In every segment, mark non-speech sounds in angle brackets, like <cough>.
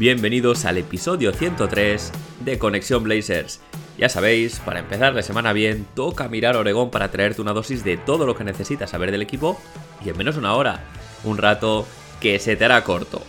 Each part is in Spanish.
Bienvenidos al episodio 103 de Conexión Blazers. Ya sabéis, para empezar la semana bien, toca mirar Oregón para traerte una dosis de todo lo que necesitas saber del equipo y en menos de una hora, un rato que se te hará corto.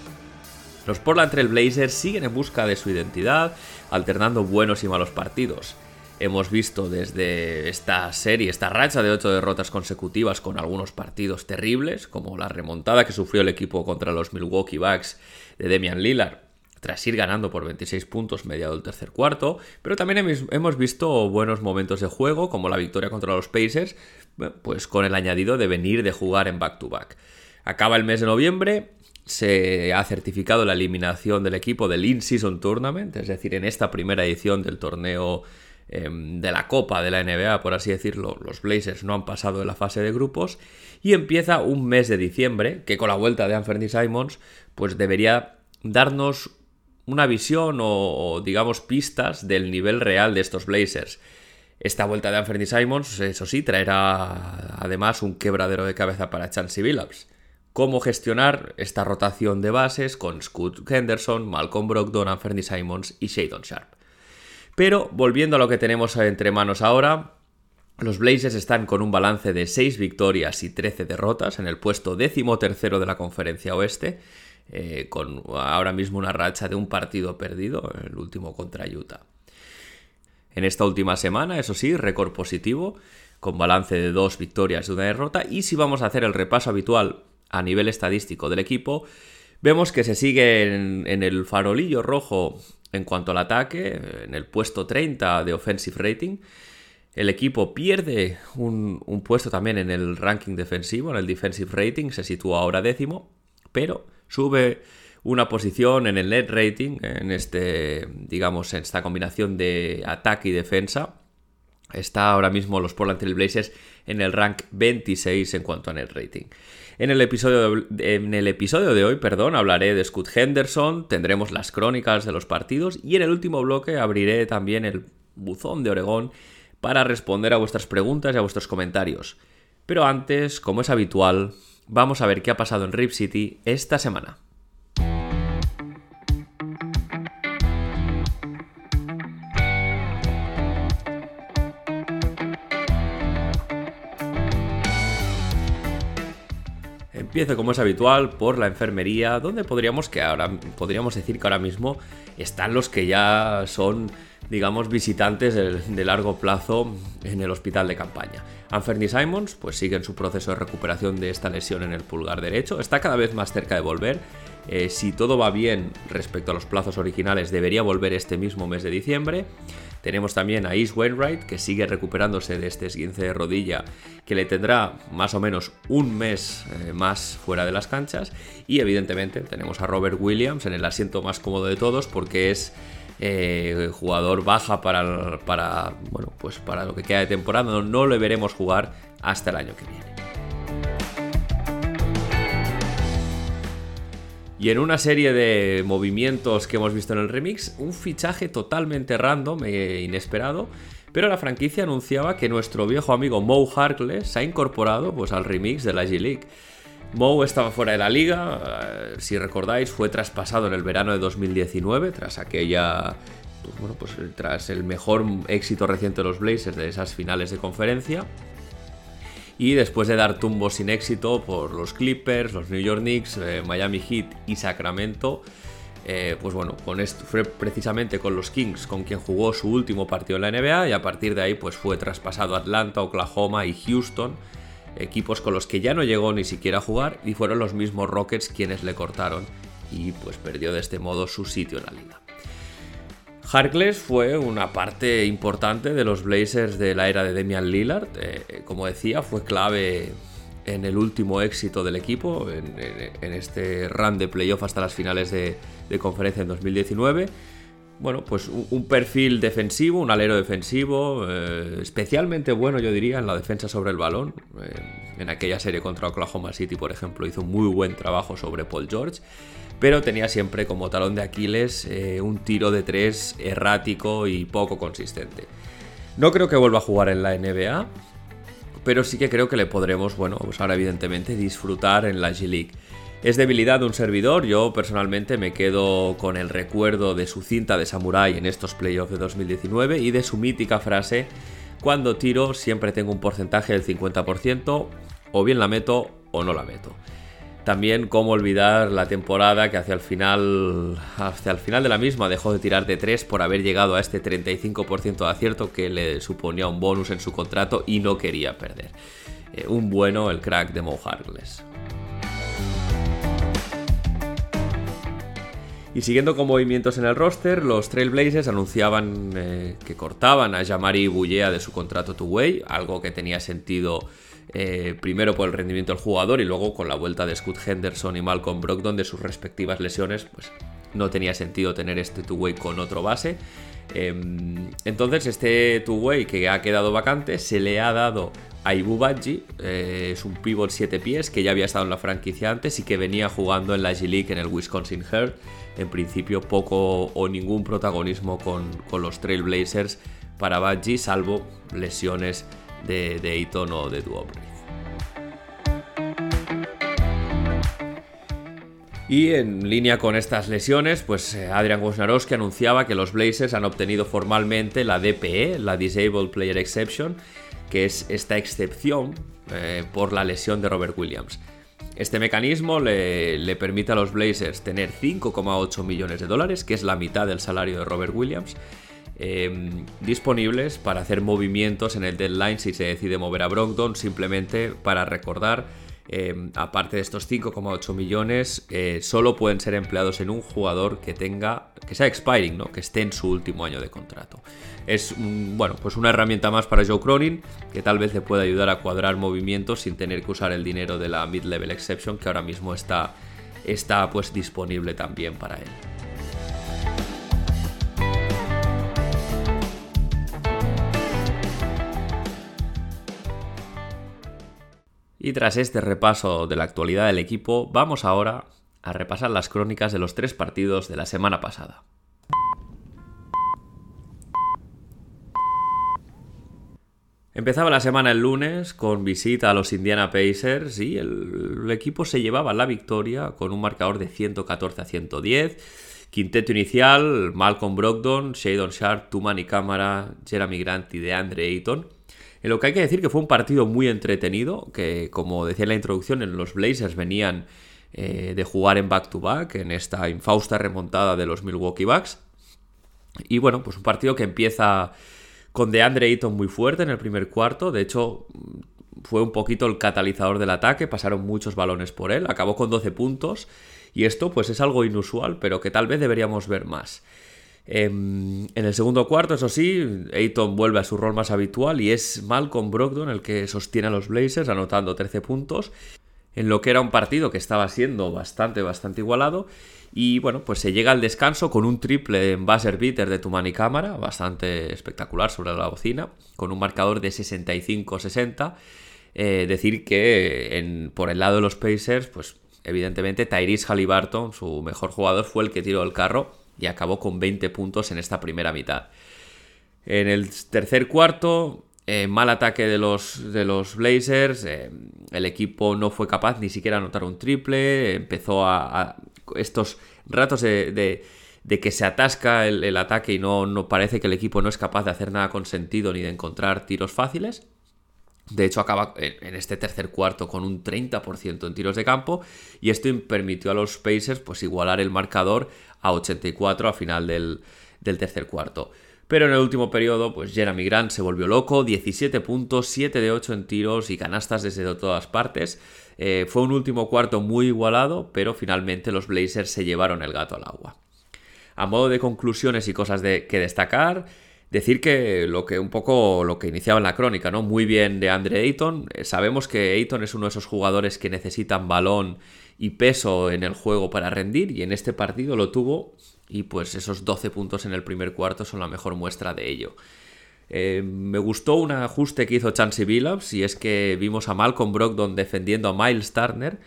Los Portland Trail Blazers siguen en busca de su identidad, alternando buenos y malos partidos. Hemos visto desde esta serie, esta racha de 8 derrotas consecutivas con algunos partidos terribles, como la remontada que sufrió el equipo contra los Milwaukee Bucks de Demian Lillard, tras ir ganando por 26 puntos mediado el tercer cuarto, pero también hemos visto buenos momentos de juego, como la victoria contra los Pacers, pues con el añadido de venir de jugar en back-to-back. Acaba el mes de noviembre, se ha certificado la eliminación del equipo del In-Season Tournament, es decir, en esta primera edición del torneo em, de la Copa de la NBA, por así decirlo, los Blazers no han pasado de la fase de grupos, y empieza un mes de diciembre, que con la vuelta de Anthony Simons, pues debería darnos una visión o, digamos pistas del nivel real de estos Blazers. Esta vuelta de Anthony Simons, eso sí, traerá además un quebradero de cabeza para Chansey Billups. Cómo gestionar esta rotación de bases con Scott Henderson, Malcolm Brogdon, Anthony Simons y Shadon Sharp. Pero volviendo a lo que tenemos entre manos ahora, los Blazers están con un balance de 6 victorias y 13 derrotas en el puesto décimo tercero de la conferencia oeste eh, con ahora mismo una racha de un partido perdido, el último contra Utah. En esta última semana, eso sí, récord positivo, con balance de dos victorias y una derrota. Y si vamos a hacer el repaso habitual a nivel estadístico del equipo, vemos que se sigue en, el farolillo rojo en cuanto al ataque, en el puesto 30 de offensive rating. El equipo pierde un, un, puesto también en el ranking defensivo, en el defensive rating, se sitúa ahora décimo, pero sube una posición en el net rating, en este, digamos, en esta combinación de ataque y defensa. Está ahora mismo los Portland Trail Blazers en el rank 26 en cuanto a net rating. En el episodio de, en el episodio de hoy, perdón, hablaré de Scott Henderson, tendremos las crónicas de los partidos y en el último bloque abriré también el buzón de Oregón para responder a vuestras preguntas y a vuestros comentarios. Pero antes, como es habitual, vamos a ver qué ha pasado en Rip City esta semana. Empiezo como es habitual por la enfermería, donde podríamos, que ahora, podríamos decir que ahora mismo están los que ya son digamos, visitantes de, largo plazo en el hospital de campaña. Anthony Simons pues sigue en su proceso de recuperación de esta lesión en el pulgar derecho, está cada vez más cerca de volver. Eh, si todo va bien respecto a los plazos originales, debería volver este mismo mes de diciembre. Tenemos también a East Wainwright, que sigue recuperándose de este esguince de rodilla, que le tendrá más o menos un mes eh, más fuera de las canchas. Y evidentemente tenemos a Robert Williams en el asiento más cómodo de todos, porque es eh, jugador baja para, para, bueno, pues para lo que queda de temporada. No, no le veremos jugar hasta el año que viene. Y en una serie de movimientos que hemos visto en el remix, un fichaje totalmente random e inesperado, pero la franquicia anunciaba que nuestro viejo amigo Mo Harkless se ha incorporado pues, al remix de la G-League. Moe estaba fuera de la liga, eh, si recordáis, fue traspasado en el verano de 2019 tras aquella, pues bueno, pues tras el mejor éxito reciente de los Blazers de esas finales de conferencia. Y después de dar tumbos sin éxito por los Clippers, los New York Knicks, eh, Miami Heat y Sacramento, eh, pues bueno, fue precisamente con los Kings con quien jugó su último partido en la NBA y a partir de ahí pues fue traspasado a Atlanta, Oklahoma y Houston equipos con los que ya no llegó ni siquiera a jugar y fueron los mismos Rockets quienes le cortaron y pues perdió de este modo su sitio en la liga. Harkless fue una parte importante de los Blazers de la era de Demian Lillard, eh, como decía, fue clave en el último éxito del equipo, en, este run de playoff hasta las finales de, conferencia en 2019. Bueno, pues un, perfil defensivo, un alero defensivo, eh, especialmente bueno yo diría en la defensa sobre el balón. Eh, en aquella serie contra Oklahoma City, por ejemplo, hizo un muy buen trabajo sobre Paul George pero tenía siempre como talón de Aquiles eh, un tiro de tres errático y poco consistente. No creo que vuelva a jugar en la NBA, pero sí que creo que le podremos, bueno, pues ahora evidentemente disfrutar en la G-League. Es debilidad de un servidor, yo personalmente me quedo con el recuerdo de su cinta de Samurai en estos playoffs de 2019 y de su mítica frase, cuando tiro siempre tengo un porcentaje del 50%, o bien la meto o no la meto. También cómo olvidar la temporada que hacia el final, hacia el final de la misma dejó de tirar de 3 por haber llegado a este 35% de acierto que le suponía un bonus en su contrato y no quería perder. Eh, un bueno el crack de Mo. Y siguiendo con movimientos en el roster, los Trailblazers anunciaban eh, que cortaban a Jamari Bullea de su contrato two-way, algo que tenía sentido eh, primero por el rendimiento del jugador y luego con la vuelta de Scott Henderson y Malcolm Brogdon de sus respectivas lesiones, pues no tenía sentido tener este two-way con otro base. Em, entonces este two-way que ha quedado vacante se le ha dado a Ibu Badji, eh, es un pivot 7 pies que ya había estado en la franquicia antes y que venía jugando en la G-League en el Wisconsin Herd. En principio poco o ningún protagonismo con, con los Trailblazers para Badji, salvo lesiones de, de o de Duobriz. Y en línea con estas lesiones, pues eh, Adrian Wojnarowski anunciaba que los Blazers han obtenido formalmente la DPE, la Disabled Player Exception, que es esta excepción eh, por la lesión de Robert Williams. Este mecanismo le, le permite a los Blazers tener 5,8 millones de dólares, que es la mitad del salario de Robert Williams, Em, disponibles para hacer movimientos en el deadline si se decide mover a Brogdon, simplemente para recordar, em, aparte de estos 5,8 millones, eh, solo pueden ser empleados en un jugador que tenga, que sea expiring, ¿no? que esté en su último año de contrato. Es bueno, pues una herramienta más para Joe Cronin, que tal vez le pueda ayudar a cuadrar movimientos sin tener que usar el dinero de la mid-level exception, que ahora mismo está, está pues disponible también para él. Y tras este repaso de la actualidad del equipo, vamos ahora a repasar las crónicas de los tres partidos de la semana pasada. Empezaba la semana el lunes con visita a los Indiana Pacers y el, equipo se llevaba la victoria con un marcador de 114 a 110. Quinteto inicial, Malcolm Brogdon, Shadon Sharp, Tumani Cámara, Jeremy Grant y DeAndre Ayton. En lo que hay que decir que fue un partido muy entretenido, que como decía en la introducción, en los Blazers venían eh, de jugar en back-to-back, en esta infausta remontada de los Milwaukee Bucks. Y bueno, pues un partido que empieza con DeAndre Ayton muy fuerte en el primer cuarto, de hecho fue un poquito el catalizador del ataque, pasaron muchos balones por él, acabó con 12 puntos y esto pues es algo inusual, pero que tal vez deberíamos ver más. Em, en el segundo cuarto, eso sí, Ayton vuelve a su rol más habitual y es Malcolm Brogdon el que sostiene a los Blazers anotando 13 puntos en lo que era un partido que estaba siendo bastante, bastante igualado. Y bueno, pues se llega al descanso con un triple en buzzer beater de Tumani Cámara, bastante espectacular sobre la bocina, con un marcador de 65-60. Eh, decir que por el lado de los Pacers, pues evidentemente Tyrese Halliburton, su mejor jugador, fue el que tiró el carro y acabó con 20 puntos en esta primera mitad. En el tercer cuarto, eh, mal ataque de los, de los Blazers, eh, el equipo no fue capaz ni siquiera de anotar un triple, empezó a, estos ratos de, que se atasca el, ataque y no, no, parece que el equipo no es capaz de hacer nada con sentido ni de encontrar tiros fáciles. De hecho, acaba en este tercer cuarto con un 30% en tiros de campo y esto permitió a los Pacers pues, igualar el marcador a 84 a final del, tercer cuarto. Pero en el último periodo, pues Jeremy Grant se volvió loco, 17 puntos, 7 de 8 en tiros y canastas desde todas partes. Eh, fue un último cuarto muy igualado, pero finalmente los Blazers se llevaron el gato al agua. A modo de conclusiones y cosas de, que destacar, Decir que lo que un poco lo que iniciaba en la crónica, ¿no? Muy bien de Andre Ayton. Eh, sabemos que Ayton es uno de esos jugadores que necesitan balón y peso en el juego para rendir y en este partido lo tuvo y pues esos 12 puntos en el primer cuarto son la mejor muestra de ello. Eh, me gustó un ajuste que hizo Chansey Billups y es que vimos a Malcolm Brogdon defendiendo a Miles Turner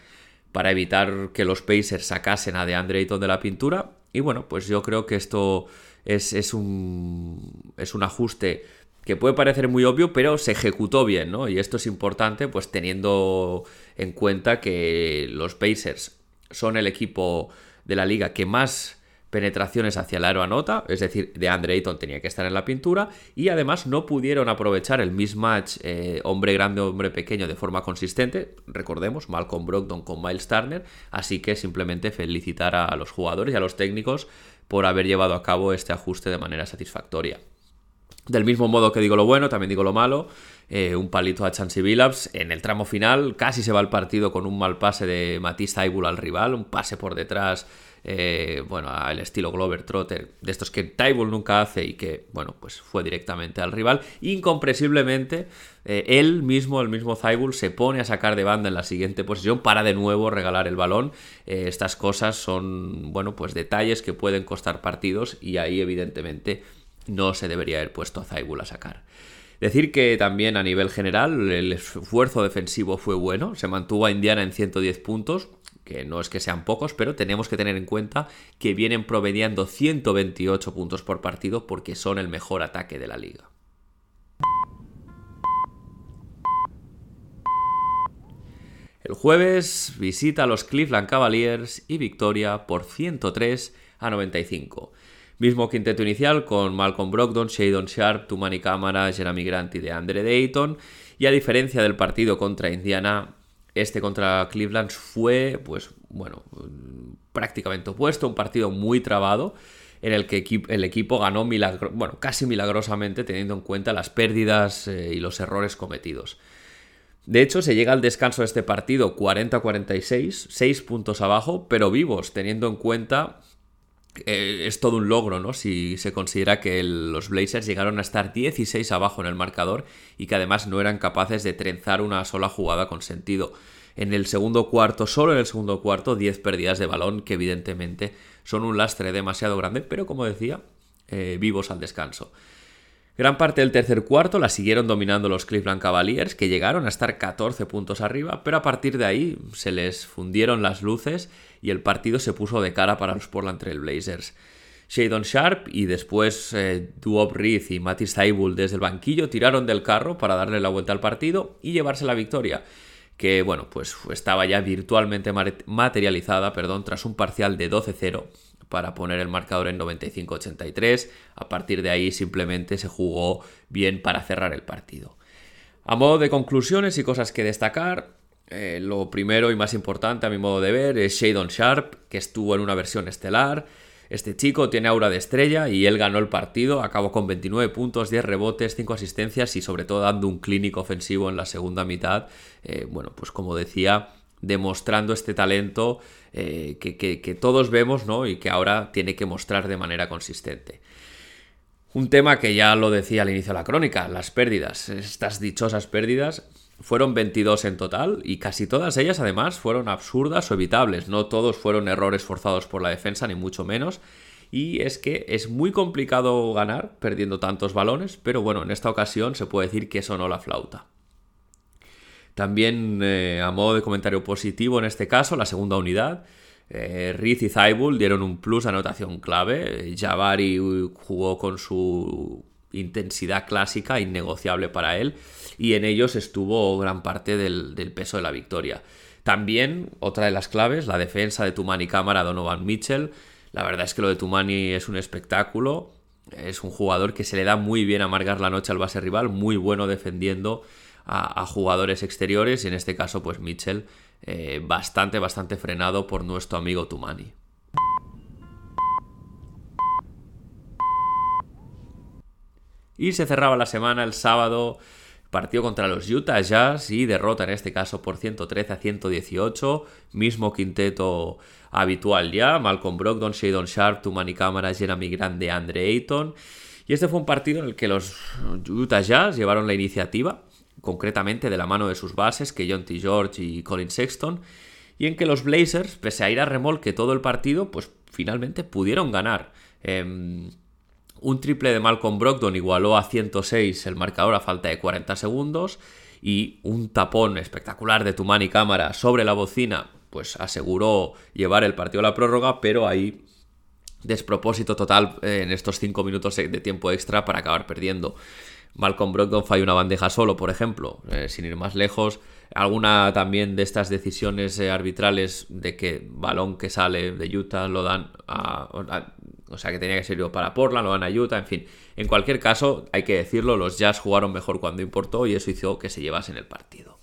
para evitar que los Pacers sacasen a DeAndre Ayton de la pintura y bueno, pues yo creo que esto es, un, es un ajuste que puede parecer muy obvio, pero se ejecutó bien, ¿no? Y esto es importante, pues teniendo en cuenta que los Pacers son el equipo de la liga que más penetraciones hacia el aro anota, es decir, de Andre Ayton tenía que estar en la pintura, y además no pudieron aprovechar el mismatch eh, hombre grande, hombre pequeño de forma consistente, recordemos, Malcolm Brogdon con Miles Turner, así que simplemente felicitar a los jugadores y a los técnicos por haber llevado a cabo este ajuste de manera satisfactoria. Del mismo modo que digo lo bueno, también digo lo malo. Eh, un palito a Chansey Billups. En el tramo final casi se va el partido con un mal pase de Matisse Taibul al rival, un pase por detrás, eh, bueno, al estilo Glover Trotter, de estos que Taibul nunca hace y que, bueno, pues fue directamente al rival. Incomprensiblemente, eh, él mismo, el mismo Taibul, se pone a sacar de banda en la siguiente posición para de nuevo regalar el balón. estas cosas son, bueno, pues detalles que pueden costar partidos y ahí evidentemente no se debería haber puesto a Zaibul a sacar. Decir que también a nivel general el esfuerzo defensivo fue bueno, se mantuvo a Indiana en 110 puntos, que no es que sean pocos, pero tenemos que tener en cuenta que vienen promediando 128 puntos por partido porque son el mejor ataque de la liga. El jueves visita a los Cleveland Cavaliers y victoria por 103 a 95. Mismo quinteto inicial con Malcolm Brogdon, Shadon Sharp, Tumani Camara, Jeremy Grant y de Andre Dayton. Y a diferencia del partido contra Indiana, este contra Cleveland fue, pues, bueno, prácticamente opuesto, un partido muy trabado en el que el equipo ganó bueno, casi milagrosamente teniendo en cuenta las pérdidas eh, y los errores cometidos. De hecho, se llega al descanso de este partido 40-46, 6 puntos abajo, pero vivos, teniendo en cuenta eh, es todo un logro, ¿no? Si se considera que los Blazers llegaron a estar 16 abajo en el marcador y que además no eran capaces de trenzar una sola jugada con sentido. En el segundo cuarto, solo en el segundo cuarto, 10 pérdidas de balón que evidentemente son un lastre demasiado grande, pero como decía, eh, vivos al descanso. Gran parte del tercer cuarto la siguieron dominando los Cleveland Cavaliers, que llegaron a estar 14 puntos arriba, pero a partir de ahí se les fundieron las luces y el partido se puso de cara para los Portland Trail Blazers. Shadon Sharp y después eh, Duop Reed y Matisse Taibul desde el banquillo tiraron del carro para darle la vuelta al partido y llevarse la victoria, que bueno, pues estaba ya virtualmente materializada, perdón, tras un parcial de 12-0 para poner el marcador en 95-83. A partir de ahí simplemente se jugó bien para cerrar el partido. A modo de conclusiones y cosas que destacar, eh, lo primero y más importante a mi modo de ver es Shadon Sharp, que estuvo en una versión estelar. Este chico tiene aura de estrella y él ganó el partido, acabó con 29 puntos, 10 rebotes, 5 asistencias y sobre todo dando un clínico ofensivo en la segunda mitad. Eh, bueno, pues como decía, demostrando este talento eh, que, todos vemos ¿no? y que ahora tiene que mostrar de manera consistente. Un tema que ya lo decía al inicio de la crónica, las pérdidas, estas dichosas pérdidas, fueron 22 en total y casi todas ellas además fueron absurdas o evitables, no todos fueron errores forzados por la defensa ni mucho menos. Y es que es muy complicado ganar perdiendo tantos balones, pero bueno, en esta ocasión se puede decir que sonó la flauta. También, eh, a modo de comentario positivo en este caso, la segunda unidad. Eh, Riz y Zaibul dieron un plus anotación clave. Jabari jugó con su intensidad clásica, innegociable para él, y en ellos estuvo gran parte del, peso de la victoria. También, otra de las claves, la defensa de Tumani Cámara, Donovan Mitchell. La verdad es que lo de Tumani es un espectáculo. Es un jugador que se le da muy bien amargar la noche al base rival, muy bueno defendiendo a, jugadores exteriores y en este caso pues Mitchell eh, bastante, bastante frenado por nuestro amigo Tumani. Y se cerraba la semana el sábado, partido contra los Utah Jazz y derrota en este caso por 113 a 118, mismo quinteto habitual ya, Malcolm Brogdon, Shadon Sharp, Tumani Cámara, Jeremy Grande, Andre Ayton. Y este fue un partido en el que los Utah Jazz llevaron la iniciativa, concretamente de la mano de sus bases, que John T. George y Colin Sexton, y en que los Blazers, pese a ir a remolque todo el partido, pues finalmente pudieron ganar. Em, un triple de Malcolm Brogdon igualó a 106 el marcador a falta de 40 segundos y un tapón espectacular de Tumani Cámara sobre la bocina pues aseguró llevar el partido a la prórroga, pero ahí despropósito total eh, en estos 5 minutos de tiempo extra para acabar perdiendo. Malcolm Brogdon falló una bandeja solo, por ejemplo, eh, sin ir más lejos. Alguna también de estas decisiones eh, arbitrales de que balón que sale de Utah lo dan a, O sea, que tenía que ser yo para Portland, lo dan a Utah, en fin. En cualquier caso, hay que decirlo, los Jazz jugaron mejor cuando importó y eso hizo que se llevasen el partido.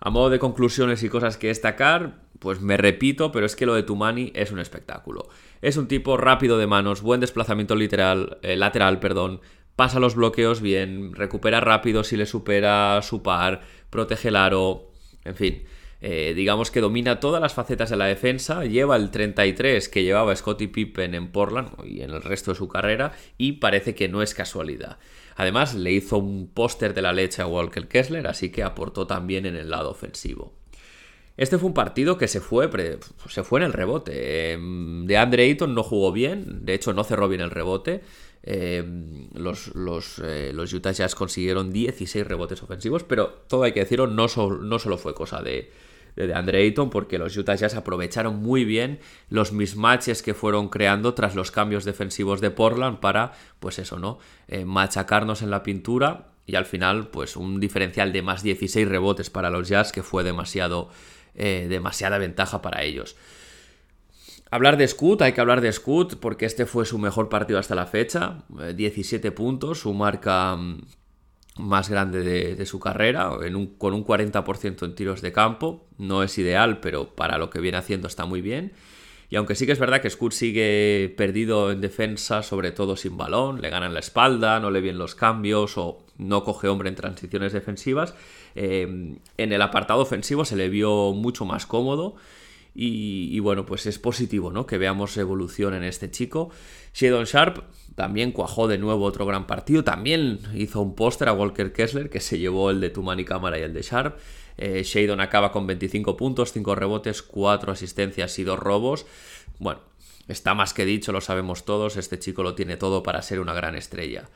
A modo de conclusiones y cosas que destacar, pues me repito, pero es que lo de Tumani es un espectáculo. Es un tipo rápido de manos, buen desplazamiento eh, lateral, perdón, pasa los bloqueos bien, recupera rápido si le supera su par, protege el aro, en fin. Eh, digamos que domina todas las facetas de la defensa, lleva el 33 que llevaba Scottie Pippen en Portland y en el resto de su carrera y parece que no es casualidad. Además le hizo un póster de la leche a Walker Kessler, así que aportó también en el lado ofensivo. Este fue un partido que se fue, se fue en el rebote. Em, de Andre Ayton no jugó bien, de hecho no cerró bien el rebote. Em, los, los, eh, los, Utah Jazz consiguieron 16 rebotes ofensivos, pero todo hay que decirlo, no, no solo fue cosa de, de Andre Ayton, porque los Utah Jazz aprovecharon muy bien los mismatches que fueron creando tras los cambios defensivos de Portland para, pues eso, ¿no? Eh, machacarnos en la pintura y al final, pues un diferencial de más 16 rebotes para los Jazz que fue demasiado eh, demasiada ventaja para ellos. Hablar de Scoot, hay que hablar de Scoot porque este fue su mejor partido hasta la fecha, 17 eh, puntos, su marca mm, más grande de, su carrera, con un 40% en tiros de campo, no es ideal, pero para lo que viene haciendo está muy bien. Y aunque sí que es verdad que Scoot sigue perdido en defensa, sobre todo sin balón, le ganan la espalda, no le vienen los cambios o no coge hombre en transiciones defensivas, Em, en el apartado ofensivo se le vio mucho más cómodo. Y, bueno, pues es positivo, ¿no? Que veamos evolución en este chico. Shadon Sharp también cuajó de nuevo otro gran partido. También hizo un póster a Walker Kessler, que se llevó el de Tumani Cámara y el de Sharp. Eh, Shadon acaba con 25 puntos, 5 rebotes, 4 asistencias y 2 robos. Bueno, está más que dicho, lo sabemos todos. Este chico lo tiene todo para ser una gran estrella.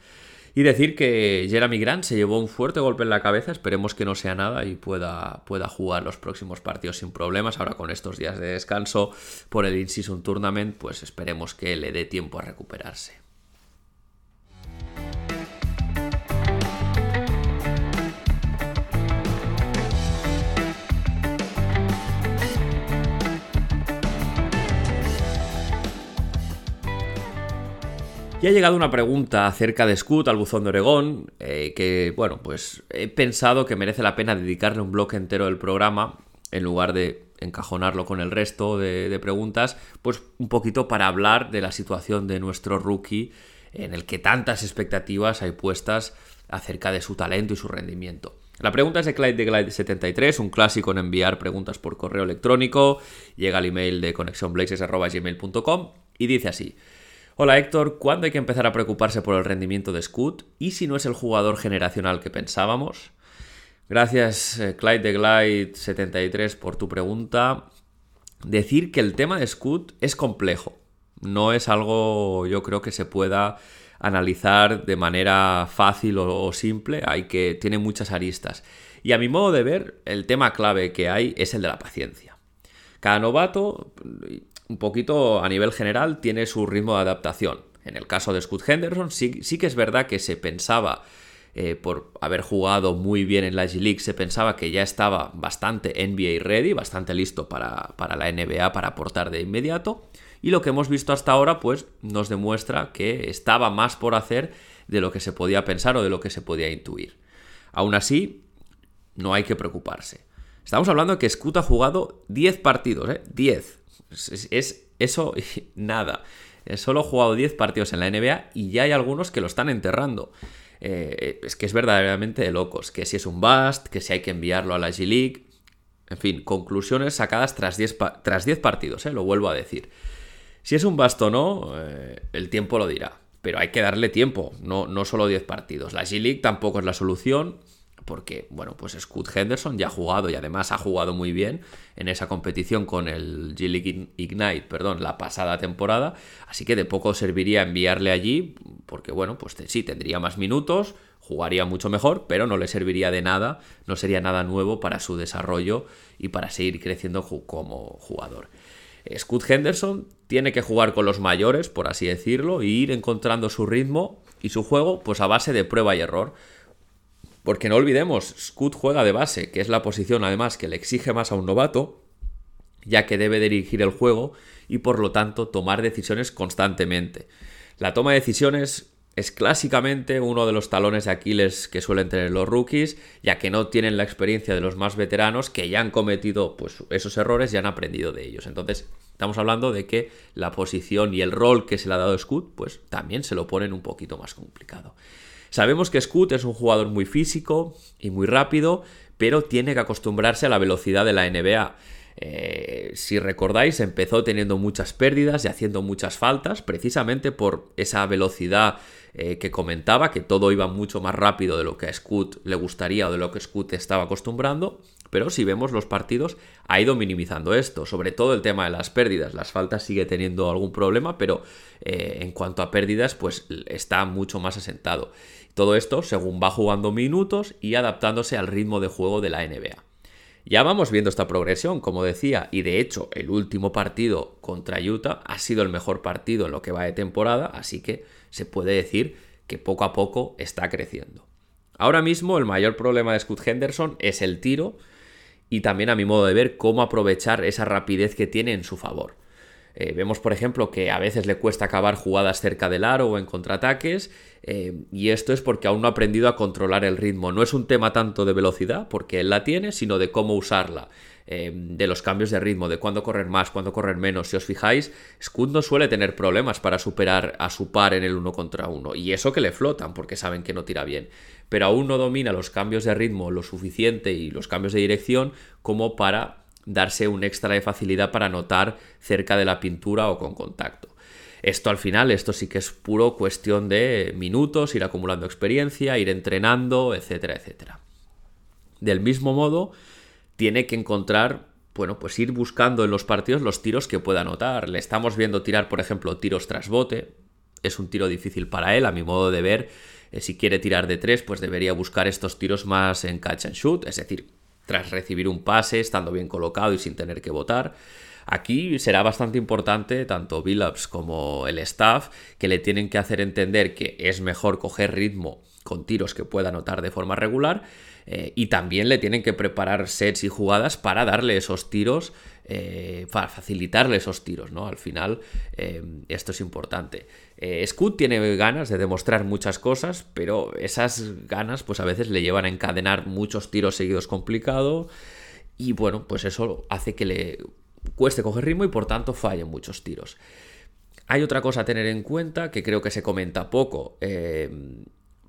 Y decir que Jeremy Grant se llevó un fuerte golpe en la cabeza, esperemos que no sea nada y pueda, pueda jugar los próximos partidos sin problemas. Ahora con estos días de descanso por el In-Season Tournament, pues esperemos que le dé tiempo a recuperarse. Y ha llegado una pregunta acerca de Scoot al buzón de Oregón, eh, que, bueno, pues he pensado que merece la pena dedicarle un bloque entero del programa, en lugar de encajonarlo con el resto de, preguntas, pues un poquito para hablar de la situación de nuestro rookie, en el que tantas expectativas hay puestas acerca de su talento y su rendimiento. La pregunta es de Clyde de Glide 73, un clásico en enviar preguntas por correo electrónico. Llega al email de conexionblazes.gmail.com y dice así. Hola Héctor, ¿cuándo hay que empezar a preocuparse por el rendimiento de Scoot? ¿Y si no es el jugador generacional que pensábamos? Gracias eh, Clyde de Glide 73 por tu pregunta. Decir que el tema de Scoot es complejo. No es algo yo creo que se pueda analizar de manera fácil o, simple, hay que tiene muchas aristas. Y a mi modo de ver, el tema clave que hay es el de la paciencia. Cada novato, un poquito a nivel general tiene su ritmo de adaptación. En el caso de Scott Henderson sí, sí que es verdad que se pensaba, eh, por haber jugado muy bien en la G-League, se pensaba que ya estaba bastante NBA ready, bastante listo para, para la NBA para aportar de inmediato. Y lo que hemos visto hasta ahora, pues nos demuestra que estaba más por hacer de lo que se podía pensar o de lo que se podía intuir. Aún así, no hay que preocuparse. Estamos hablando de que Scoot ha jugado 10 partidos, ¿eh? 10. Es, eso <laughs> nada. Solo ha jugado 10 partidos en la NBA y ya hay algunos que lo están enterrando. Eh, es que es verdaderamente de locos. Que si es un bust, que si hay que enviarlo a la G-League. En fin, conclusiones sacadas tras 10, tras partidos, eh, lo vuelvo a decir. Si es un bust o no, eh, el tiempo lo dirá. pero hay que darle tiempo, no, no solo 10 partidos. La G-League tampoco es la solución, porque, bueno, pues Scott Henderson ya ha jugado y además ha jugado muy bien en esa competición con el G-League Ignite, perdón, la pasada temporada, así que de poco serviría enviarle allí, porque, bueno, pues sí, tendría más minutos, jugaría mucho mejor, pero no le serviría de nada, no sería nada nuevo para su desarrollo y para seguir creciendo como jugador. Scott Henderson tiene que jugar con los mayores, por así decirlo, e ir encontrando su ritmo y su juego pues a base de prueba y error. Porque no olvidemos, Scott juega de base, que es la posición además que le exige más a un novato, ya que debe dirigir el juego y por lo tanto tomar decisiones constantemente. La toma de decisiones es clásicamente uno de los talones de Aquiles que suelen tener los rookies, ya que no tienen la experiencia de los más veteranos que ya han cometido pues, esos errores y han aprendido de ellos. Entonces, estamos hablando de que la posición y el rol que se le ha dado Scoot, pues también se lo ponen un poquito más complicado. Sabemos que Scoot es un jugador muy físico y muy rápido, pero tiene que acostumbrarse a la velocidad de la NBA. Eh, si recordáis, empezó teniendo muchas pérdidas y haciendo muchas faltas, precisamente por esa velocidad eh, que comentaba, que todo iba mucho más rápido de lo que a Scoot le gustaría o de lo que Scoot estaba acostumbrando. Pero si vemos los partidos, ha ido minimizando esto, sobre todo el tema de las pérdidas. Las faltas sigue teniendo algún problema, pero eh, en cuanto a pérdidas, pues está mucho más asentado. Todo esto según va jugando minutos y adaptándose al ritmo de juego de la NBA. Ya vamos viendo esta progresión, como decía, y de hecho el último partido contra Utah ha sido el mejor partido en lo que va de temporada, así que se puede decir que poco a poco está creciendo. Ahora mismo el mayor problema de Scott Henderson es el tiro, y también a mi modo de ver cómo aprovechar esa rapidez que tiene en su favor. Eh, vemos, por ejemplo, que a veces le cuesta acabar jugadas cerca del aro o en contraataques, eh, y esto es porque aún no ha aprendido a controlar el ritmo. No es un tema tanto de velocidad, porque él la tiene, sino de cómo usarla. Em, de los cambios de ritmo, de cuándo correr más, cuándo correr menos. Si os fijáis, Scud no suele tener problemas para superar a su par en el uno contra uno. Y eso que le flotan, porque saben que no tira bien. Pero aún no domina los cambios de ritmo lo suficiente y los cambios de dirección como para darse un extra de facilidad para anotar cerca de la pintura o con contacto. Esto al final, esto sí que es puro cuestión de minutos, ir acumulando experiencia, ir entrenando, etcétera, etcétera. Del mismo modo, tiene que encontrar, bueno, pues ir buscando en los partidos los tiros que pueda anotar. Le estamos viendo tirar, por ejemplo, tiros tras bote. Es un tiro difícil para él, a mi modo de ver. Eh, si quiere tirar de tres, pues debería buscar estos tiros más en catch and shoot, es decir, tras recibir un pase, estando bien colocado y sin tener que votar. Aquí será bastante importante tanto Billups como el staff que le tienen que hacer entender que es mejor coger ritmo con tiros que pueda anotar de forma regular eh, y también le tienen que preparar sets y jugadas para darle esos tiros, eh, para facilitarle esos tiros, ¿no? Al final, eh, esto es importante. Scoot tiene ganas de demostrar muchas cosas, pero esas ganas, pues a veces le llevan a encadenar muchos tiros seguidos complicado. Y bueno, pues eso hace que le cueste coger ritmo y por tanto falle muchos tiros. Hay otra cosa a tener en cuenta que creo que se comenta poco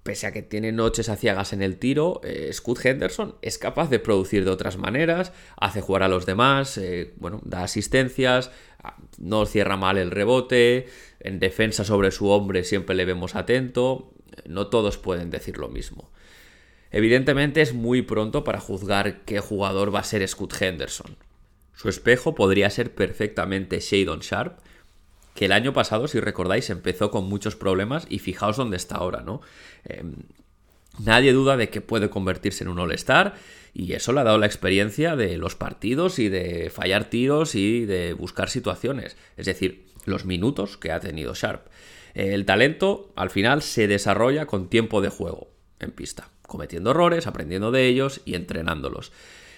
pese a que tiene noches aciagas en el tiro, eh, Scott Henderson es capaz de producir de otras maneras, hace jugar a los demás, eh, bueno, da asistencias, ah, no cierra mal el rebote, en defensa sobre su hombre siempre le vemos atento, no todos pueden decir lo mismo. Evidentemente es muy pronto para juzgar qué jugador va a ser Scott Henderson. Su espejo podría ser perfectamente Shadon Sharp, que el año pasado, si recordáis, empezó con muchos problemas y fijaos dónde está ahora, ¿no? Em, nadie duda de que puede convertirse en un All-Star y eso le ha dado la experiencia de los partidos y de fallar tiros y de buscar situaciones, es decir, los minutos que ha tenido Sharp. El talento al final se desarrolla con tiempo de juego en pista, cometiendo errores, aprendiendo de ellos y entrenándolos.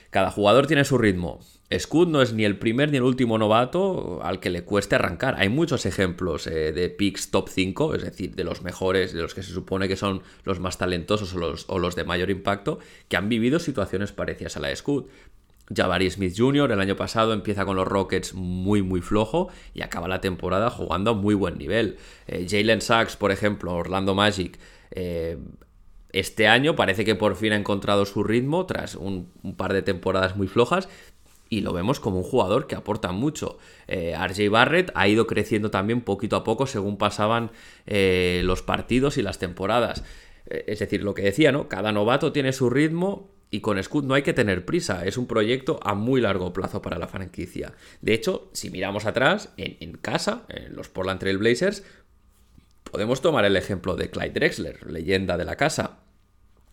Cada jugador tiene su ritmo. Scud no es ni el primer ni el último novato al que le cueste arrancar. Hay muchos ejemplos eh, de picks top 5, es decir, de los mejores, de los que se supone que son los más talentosos o los, de mayor impacto, que han vivido situaciones parecidas a la de Scud. Jabari Smith Jr. el año pasado empieza con los Rockets muy muy flojo y acaba la temporada jugando a muy buen nivel. Eh, Jalen Sachs, por ejemplo, Orlando Magic, eh, este año parece que por fin ha encontrado su ritmo tras un, par de temporadas muy flojas y lo vemos como un jugador que aporta mucho. Eh, RJ Barrett ha ido creciendo también poquito a poco según pasaban eh, los partidos y las temporadas. Eh, es decir, lo que decía, ¿no? Cada novato tiene su ritmo y con Scoot no hay que tener prisa. Es un proyecto a muy largo plazo para la franquicia. De hecho, si miramos atrás, en, en casa, en los Portland Trail Blazers, podemos tomar el ejemplo de Clyde Drexler, leyenda de la casa.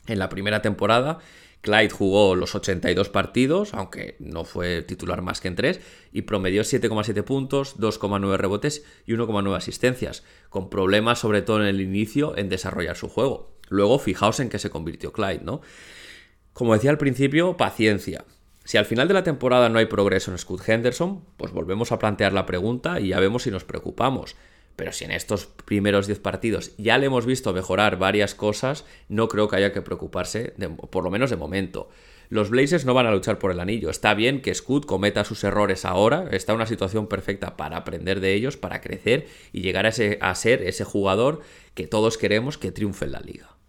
En la primera temporada Clyde jugó los 82 partidos, aunque no fue titular más que en 3, y promedió 7,7 puntos, 2,9 rebotes y 1,9 asistencias, con problemas sobre todo en el inicio en desarrollar su juego. Luego, fijaos en qué se convirtió Clyde, ¿no? Como decía al principio, paciencia. Si al final de la temporada no hay progreso en Scott Henderson, pues volvemos a plantear la pregunta y ya vemos si nos preocupamos. Pero si en estos primeros 10 partidos ya le hemos visto mejorar varias cosas, no creo que haya que preocuparse, por lo menos de momento. Los Blazers no van a luchar por el anillo. Está bien que Scoot cometa sus errores ahora, está en una situación perfecta para aprender de ellos, para crecer y llegar a ser ese jugador que todos queremos que triunfe en la liga.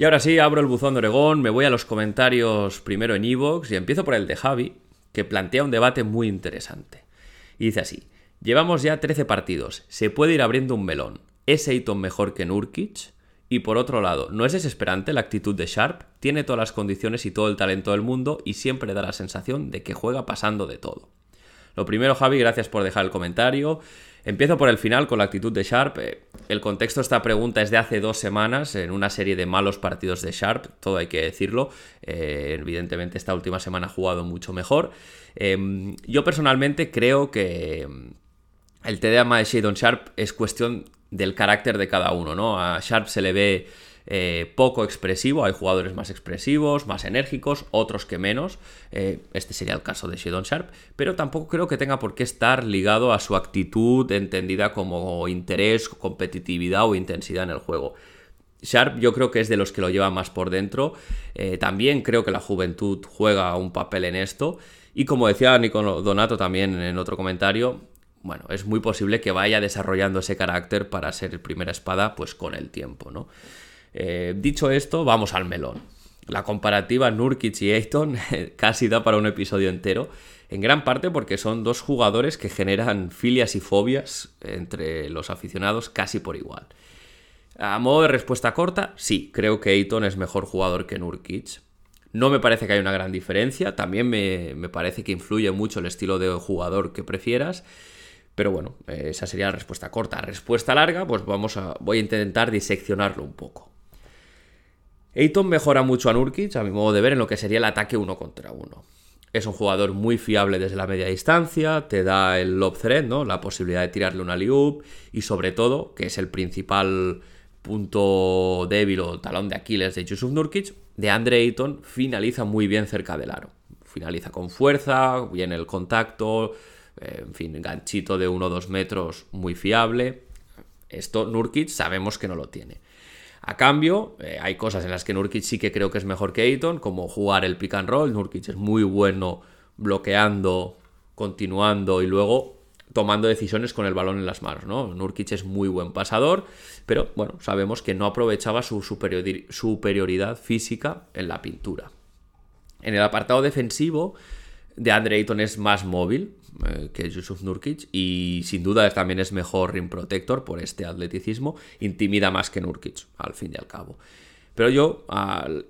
Y ahora sí, abro el buzón de Oregón, me voy a los comentarios primero en Evox y empiezo por el de Javi, que plantea un debate muy interesante. Y dice así, llevamos ya 13 partidos, se puede ir abriendo un melón. ¿Es Ayton mejor que Nurkic? Y por otro lado, ¿no es desesperante la actitud de Sharp? Tiene todas las condiciones y todo el talento del mundo y siempre da la sensación de que juega pasando de todo. Lo primero, Javi, gracias por dejar el comentario. Empiezo por el final con la actitud de Sharp. Eh, el contexto de esta pregunta es de hace dos semanas, en una serie de malos partidos de Sharp, todo hay que decirlo. Eh, evidentemente esta última semana ha jugado mucho mejor. Em, yo personalmente creo que em, el TDA de Shadon Sharp es cuestión del carácter de cada uno, ¿no? A Sharp se le ve eh, poco expresivo, hay jugadores más expresivos, más enérgicos, otros que menos, eh, este sería el caso de Shadon Sharp, pero tampoco creo que tenga por qué estar ligado a su actitud entendida como interés, competitividad o intensidad en el juego. Sharp yo creo que es de los que lo lleva más por dentro, eh, también creo que la juventud juega un papel en esto, y como decía Nico Donato también en otro comentario, bueno, es muy posible que vaya desarrollando ese carácter para ser primera espada pues con el tiempo, ¿no? Eh, dicho esto, vamos al melón. La comparativa Nurkic y Ayton <laughs> casi da para un episodio entero, en gran parte porque son dos jugadores que generan filias y fobias entre los aficionados casi por igual. A modo de respuesta corta, sí, creo que Ayton es mejor jugador que Nurkic. No me parece que haya una gran diferencia, también me, me parece que influye mucho el estilo de jugador que prefieras. Pero bueno, esa sería la respuesta corta. Respuesta larga, pues vamos a, voy a intentar diseccionarlo un poco. Ayton mejora mucho a Nurkic, a mi modo de ver, en lo que sería el ataque uno contra uno. Es un jugador muy fiable desde la media distancia, te da el lob threat. La posibilidad de tirarle una liup y sobre todo, que es el principal punto débil o talón de Aquiles de Yusuf Nurkic, de Andre Ayton finaliza muy bien cerca del aro. Finaliza con fuerza, viene el contacto, eh, en fin, ganchito de 1 o 2 metros muy fiable. Esto Nurkic sabemos que no lo tiene. A cambio, eh, hay cosas en las que Nurkic sí que creo que es mejor que Ayton, como jugar el pick and roll. Nurkic es muy bueno bloqueando, continuando y luego tomando decisiones con el balón en las manos, ¿no? Nurkic es muy buen pasador, pero bueno, sabemos que no aprovechaba su superioridad física en la pintura. En el apartado defensivo, de Andre Ayton es más móvil, eh, que Yusuf Nurkic y sin duda también es mejor rim protector por este atleticismo, intimida más que Nurkic al fin y al cabo. Pero yo,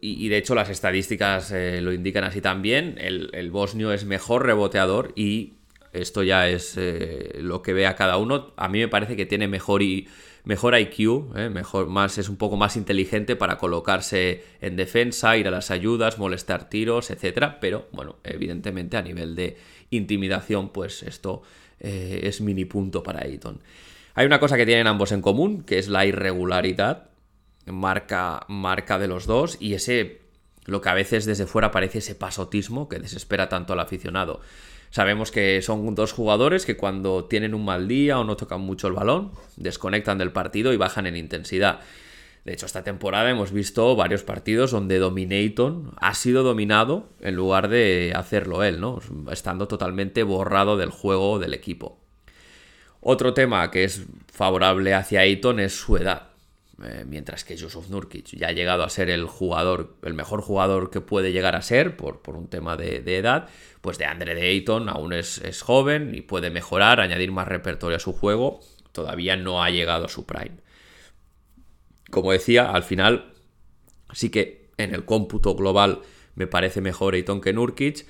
y, de hecho las estadísticas eh, lo indican así también, el, bosnio es mejor reboteador y esto ya es eh, lo que ve a cada uno. A mí me parece que tiene mejor y mejor IQ, ¿eh? mejor, más, es un poco más inteligente para colocarse en defensa, ir a las ayudas, molestar tiros, etc. Pero bueno, evidentemente a nivel de intimidación, pues esto eh, es mini punto para Ayton. Hay una cosa que tienen ambos en común, que es la irregularidad, marca, marca de los dos, y ese, lo que a veces desde fuera parece ese pasotismo que desespera tanto al aficionado. Sabemos que son dos jugadores que cuando tienen un mal día o no tocan mucho el balón, desconectan del partido y bajan en intensidad. De hecho, esta temporada hemos visto varios partidos donde Dominaton ha sido dominado en lugar de hacerlo él, ¿no? Estando totalmente borrado del juego del equipo. Otro tema que es favorable hacia Ayton es su edad. Eh, mientras que Yusuf Nurkic ya ha llegado a ser el jugador, el mejor jugador que puede llegar a ser por, por un tema de, edad, pues de Andre de Ayton aún es, es joven y puede mejorar, añadir más repertorio a su juego, todavía no ha llegado a su prime. Como decía, al final sí que en el cómputo global me parece mejor Ayton que Nurkic,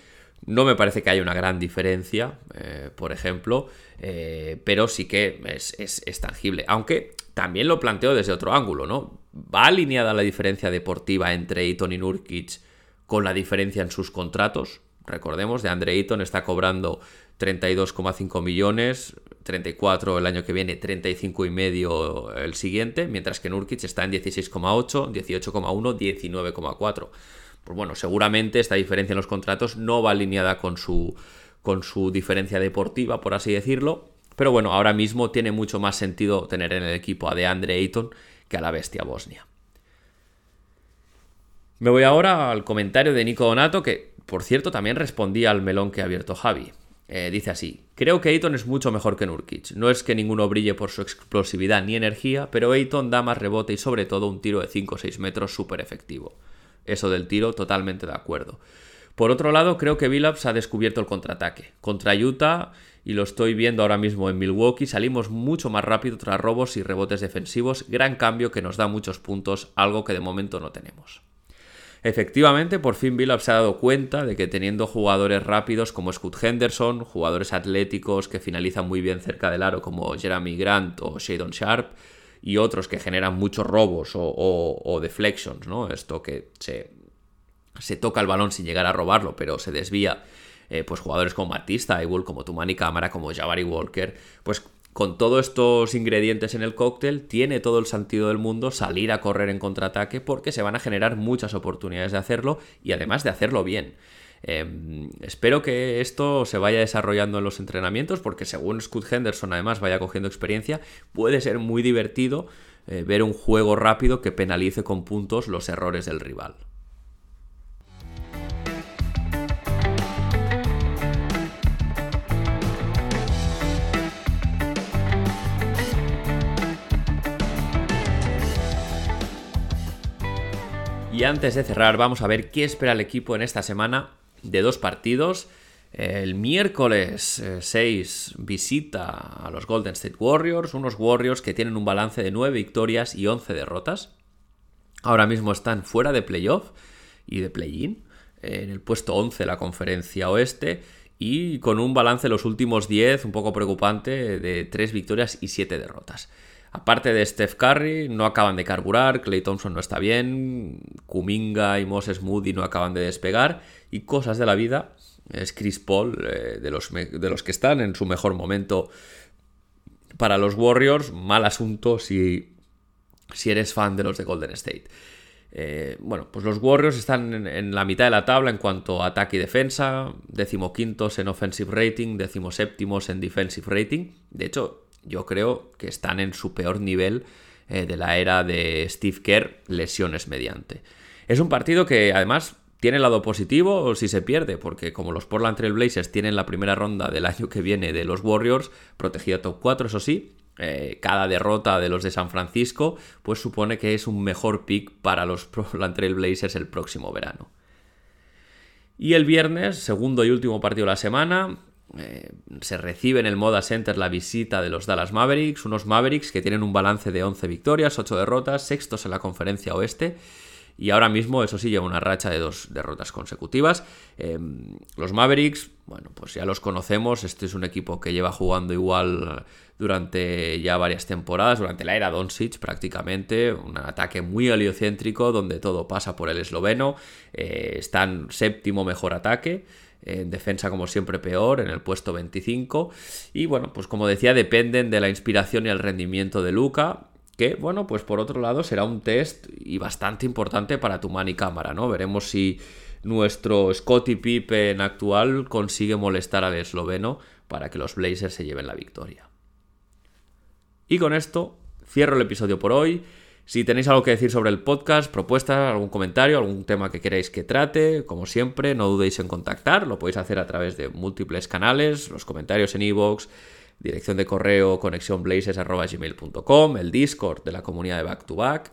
no me parece que haya una gran diferencia, eh, por ejemplo, eh, pero sí que es, tangible. Aunque también lo planteo desde otro ángulo, ¿no? ¿Va alineada la diferencia deportiva entre Eaton y Nurkic con la diferencia en sus contratos? Recordemos, de Andre Eaton está cobrando 32,5 millones, 34 el año que viene, 35,5 el siguiente, mientras que Nurkic está en 16,8, 18,1, 19,4 pues bueno, seguramente esta diferencia en los contratos no va alineada con su, con su diferencia deportiva, por así decirlo. Pero bueno, ahora mismo tiene mucho más sentido tener en el equipo a DeAndre Ayton que a la bestia Bosnia. Me voy ahora al comentario de Nico Donato, que por cierto también respondía al melón que ha abierto Javi. Eh, dice así, creo que Ayton es mucho mejor que Nurkic. No es que ninguno brille por su explosividad ni energía, pero Ayton da más rebote y sobre todo un tiro de 5 o 6 metros súper efectivo eso del tiro, totalmente de acuerdo. Por otro lado, creo que Billups ha descubierto el contraataque. Contra Utah, y lo estoy viendo ahora mismo en Milwaukee, salimos mucho más rápido tras robos y rebotes defensivos, gran cambio que nos da muchos puntos, algo que de momento no tenemos. Efectivamente, por fin Billups se ha dado cuenta de que teniendo jugadores rápidos como Scott Henderson, jugadores atléticos que finalizan muy bien cerca del aro como Jeremy Grant o Shadon Sharp, y otros que generan muchos robos o, deflections, ¿no? Esto que se, se, toca el balón sin llegar a robarlo, pero se desvía. Eh, pues jugadores como Batista, Igual, como Tumani Cámara, como Jabari Walker, pues con todos estos ingredientes en el cóctel, tiene todo el sentido del mundo salir a correr en contraataque porque se van a generar muchas oportunidades de hacerlo y además de hacerlo bien. Em, espero que esto se vaya desarrollando en los entrenamientos porque según Scott Henderson además vaya cogiendo experiencia, puede ser muy divertido eh, ver un juego rápido que penalice con puntos los errores del rival. Y antes de cerrar, vamos a ver qué espera el equipo en esta semana de dos partidos. El miércoles 6 eh, visita a los Golden State Warriors, unos Warriors que tienen un balance de 9 victorias y 11 derrotas. Ahora mismo están fuera de playoff y de play-in, en el puesto 11 de la conferencia oeste y con un balance de los últimos 10 un poco preocupante de 3 victorias y 7 derrotas. Aparte de Steph Curry, no acaban de carburar, Clay Thompson no está bien, Kuminga y Moses Moody no acaban de despegar y cosas de la vida. Es Chris Paul, eh, de, los, de los que están en su mejor momento para los Warriors. Mal asunto si, si eres fan de los de Golden State. Eh, bueno, pues los Warriors están en, la mitad de la tabla en cuanto a ataque y defensa, decimoquintos en offensive rating, decimoséptimos en defensive rating. De hecho, yo creo que están en su peor nivel eh, de la era de Steve Kerr, lesiones mediante. Es un partido que además tiene lado positivo si se pierde, porque como los Portland Trail Blazers tienen la primera ronda del año que viene de los Warriors, protegida top 4, eso sí, eh, cada derrota de los de San Francisco, pues supone que es un mejor pick para los <laughs> Portland Trail Blazers el próximo verano. Y el viernes, segundo y último partido de la semana, eh, se recibe en el Moda Center la visita de los Dallas Mavericks, unos Mavericks que tienen un balance de 11 victorias, 8 derrotas, sextos en la conferencia oeste y ahora mismo, eso sí, lleva una racha de dos derrotas consecutivas. Em, los Mavericks, bueno, pues ya los conocemos. Este es un equipo que lleva jugando igual durante ya varias temporadas, durante la era Doncic prácticamente. Un ataque muy heliocéntrico donde todo pasa por el esloveno. Eh, están séptimo mejor ataque en defensa como siempre peor, en el puesto 25. Y bueno, pues como decía, dependen de la inspiración y el rendimiento de Luca que, bueno, pues por otro lado será un test y bastante importante para tu mani cámara, ¿no? Veremos si nuestro Scotty Pippen actual consigue molestar al esloveno para que los Blazers se lleven la victoria. Y con esto cierro el episodio por hoy. Si tenéis algo que decir sobre el podcast, propuestas, algún comentario, algún tema que queráis que trate, como siempre, no dudéis en contactar. Lo podéis hacer a través de múltiples canales, los comentarios en iVoox, dirección de correo conexionblazers.gmail.com, el Discord de la comunidad de Back to Back,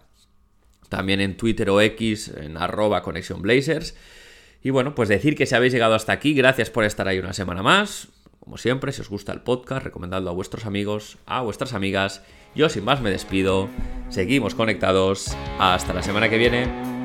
también en Twitter o X en arroba conexionblazers. Y bueno, pues decir que si habéis llegado hasta aquí, gracias por estar ahí una semana más. Como siempre, si os gusta el podcast, recomendadlo a vuestros amigos, a vuestras amigas. Yo sin más me despido. Seguimos conectados. Hasta la semana que viene.